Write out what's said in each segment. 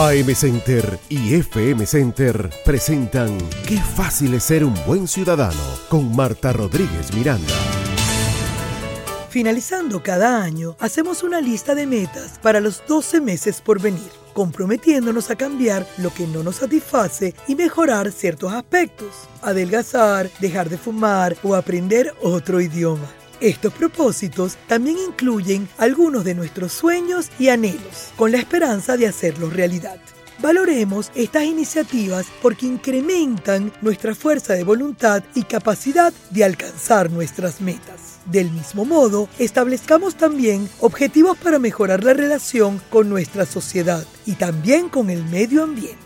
AM Center y FM Center presentan Qué fácil es ser un buen ciudadano con Marta Rodríguez Miranda. Finalizando cada año, hacemos una lista de metas para los 12 meses por venir, comprometiéndonos a cambiar lo que no nos satisface y mejorar ciertos aspectos, adelgazar, dejar de fumar o aprender otro idioma. Estos propósitos también incluyen algunos de nuestros sueños y anhelos, con la esperanza de hacerlos realidad. Valoremos estas iniciativas porque incrementan nuestra fuerza de voluntad y capacidad de alcanzar nuestras metas. Del mismo modo, establezcamos también objetivos para mejorar la relación con nuestra sociedad y también con el medio ambiente.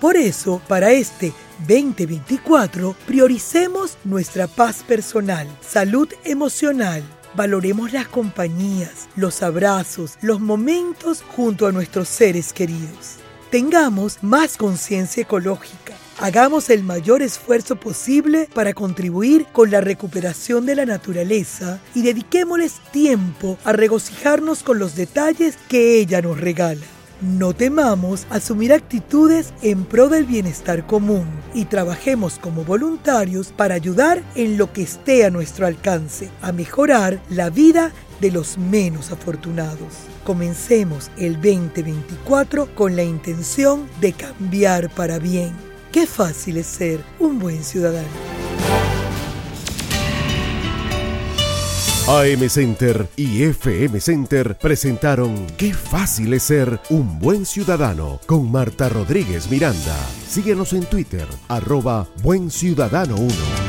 Por eso, para este 2024, prioricemos nuestra paz personal, salud emocional. Valoremos las compañías, los abrazos, los momentos junto a nuestros seres queridos. Tengamos más conciencia ecológica. Hagamos el mayor esfuerzo posible para contribuir con la recuperación de la naturaleza y dediquémosles tiempo a regocijarnos con los detalles que ella nos regala. No temamos asumir actitudes en pro del bienestar común y trabajemos como voluntarios para ayudar en lo que esté a nuestro alcance, a mejorar la vida de los menos afortunados. Comencemos el 2024 con la intención de cambiar para bien. Qué fácil es ser un buen ciudadano. AM Center y FM Center presentaron Qué fácil es ser un buen ciudadano con Marta Rodríguez Miranda. Síguenos en Twitter, arroba Buen Ciudadano 1.